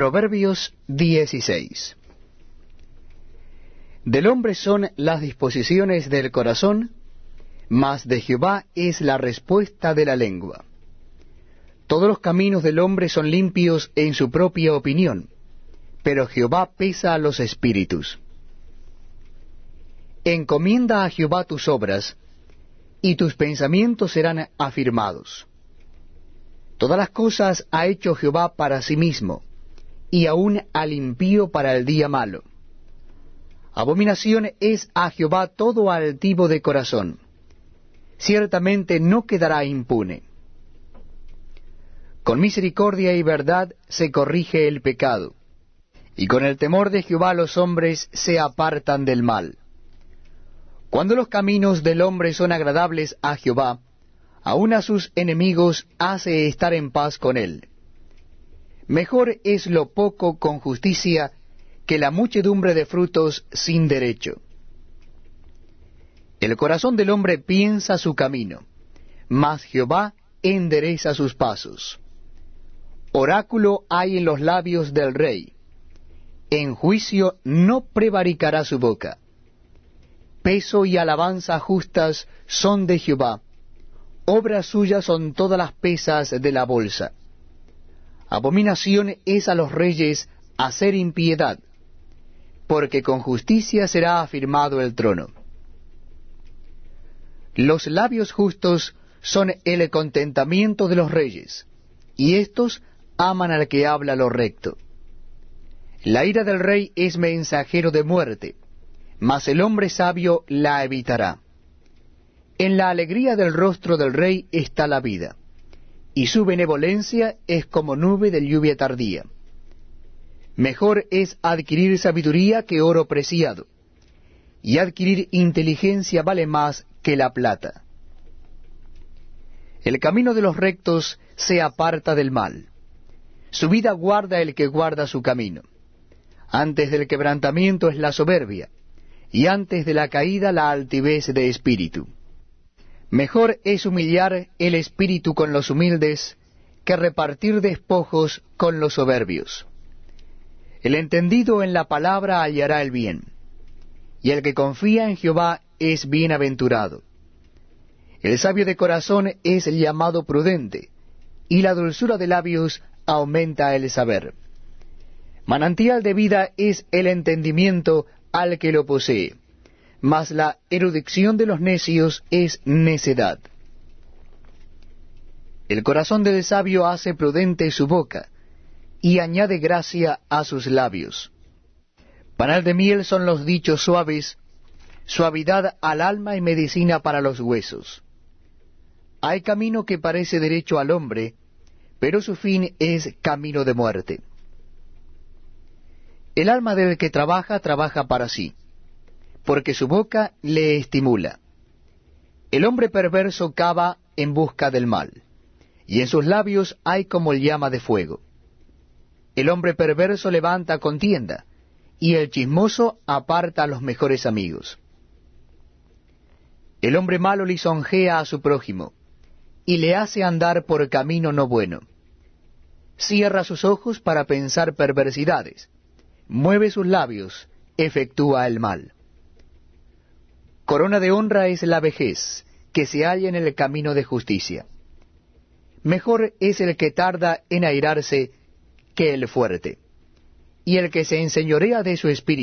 Proverbios 16 Del hombre son las disposiciones del corazón, mas de Jehová es la respuesta de la lengua. Todos los caminos del hombre son limpios en su propia opinión, pero Jehová pesa a los espíritus. Encomienda a Jehová tus obras, y tus pensamientos serán afirmados. Todas las cosas ha hecho Jehová para sí mismo, y aún al impío para el día malo. Abominación es a Jehová todo altivo de corazón. Ciertamente no quedará impune. Con misericordia y verdad se corrige el pecado, y con el temor de Jehová los hombres se apartan del mal. Cuando los caminos del hombre son agradables a Jehová, aun a sus enemigos hace estar en paz con él. Mejor es lo poco con justicia que la muchedumbre de frutos sin derecho. El corazón del hombre piensa su camino, mas Jehová endereza sus pasos. Oráculo hay en los labios del rey. En juicio no prevaricará su boca. Peso y alabanza justas son de Jehová. Obras suyas son todas las pesas de la bolsa. Abominación es a los reyes hacer impiedad, porque con justicia será afirmado el trono. Los labios justos son el contentamiento de los reyes, y éstos aman al que habla lo recto. La ira del rey es mensajero de muerte, mas el hombre sabio la evitará. En la alegría del rostro del rey está la vida y su benevolencia es como nube de lluvia tardía. Mejor es adquirir sabiduría que oro preciado, y adquirir inteligencia vale más que la plata. El camino de los rectos se aparta del mal. Su vida guarda el que guarda su camino. Antes del quebrantamiento es la soberbia, y antes de la caída la altivez de espíritu. Mejor es humillar el espíritu con los humildes que repartir despojos con los soberbios. El entendido en la palabra hallará el bien, y el que confía en Jehová es bienaventurado. El sabio de corazón es llamado prudente, y la dulzura de labios aumenta el saber. Manantial de vida es el entendimiento al que lo posee mas la erudición de los necios es necedad. El corazón del sabio hace prudente su boca, y añade gracia a sus labios. Panal de miel son los dichos suaves, suavidad al alma y medicina para los huesos. Hay camino que parece derecho al hombre, pero su fin es camino de muerte. El alma del que trabaja, trabaja para sí porque su boca le estimula. El hombre perverso cava en busca del mal, y en sus labios hay como llama de fuego. El hombre perverso levanta contienda, y el chismoso aparta a los mejores amigos. El hombre malo lisonjea a su prójimo, y le hace andar por camino no bueno. Cierra sus ojos para pensar perversidades, mueve sus labios, efectúa el mal. Corona de honra es la vejez, que se halla en el camino de justicia. Mejor es el que tarda en airarse que el fuerte, y el que se enseñorea de su espíritu